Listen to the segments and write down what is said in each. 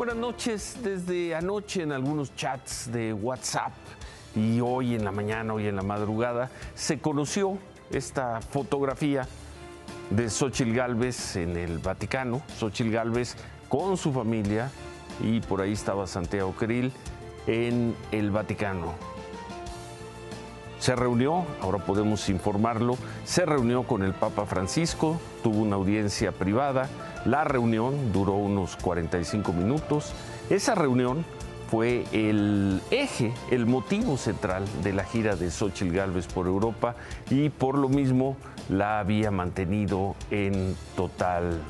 Buenas noches. Desde anoche en algunos chats de WhatsApp y hoy en la mañana, hoy en la madrugada, se conoció esta fotografía de Xochitl Galvez en el Vaticano. Xochitl Galvez con su familia y por ahí estaba Santiago Krill en el Vaticano. Se reunió, ahora podemos informarlo, se reunió con el Papa Francisco, tuvo una audiencia privada, la reunión duró unos 45 minutos, esa reunión fue el eje, el motivo central de la gira de Xochitl Galvez por Europa y por lo mismo la había mantenido en total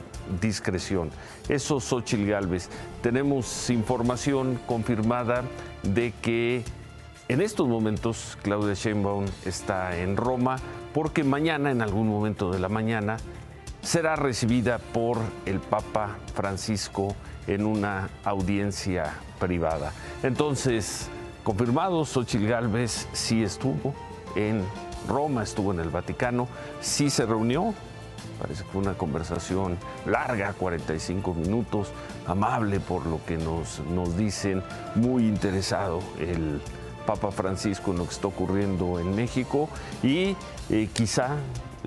discreción. Eso Xochitl Galvez. Tenemos información confirmada de que en estos momentos Claudia Sheinbaum está en Roma porque mañana, en algún momento de la mañana, será recibida por el Papa Francisco en una audiencia privada. Entonces, confirmado, Xochitl Galvez sí estuvo en Roma, estuvo en el Vaticano, sí se reunió, parece que fue una conversación larga, 45 minutos, amable por lo que nos, nos dicen, muy interesado el Papa Francisco en lo que está ocurriendo en México y eh, quizá,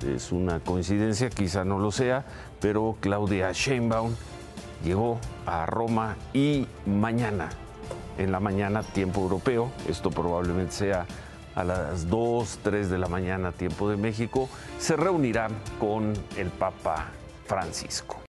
es una coincidencia, quizá no lo sea, pero Claudia Sheinbaum llegó a Roma y mañana, en la mañana, tiempo europeo, esto probablemente sea a las 2, 3 de la mañana, tiempo de México, se reunirá con el Papa Francisco.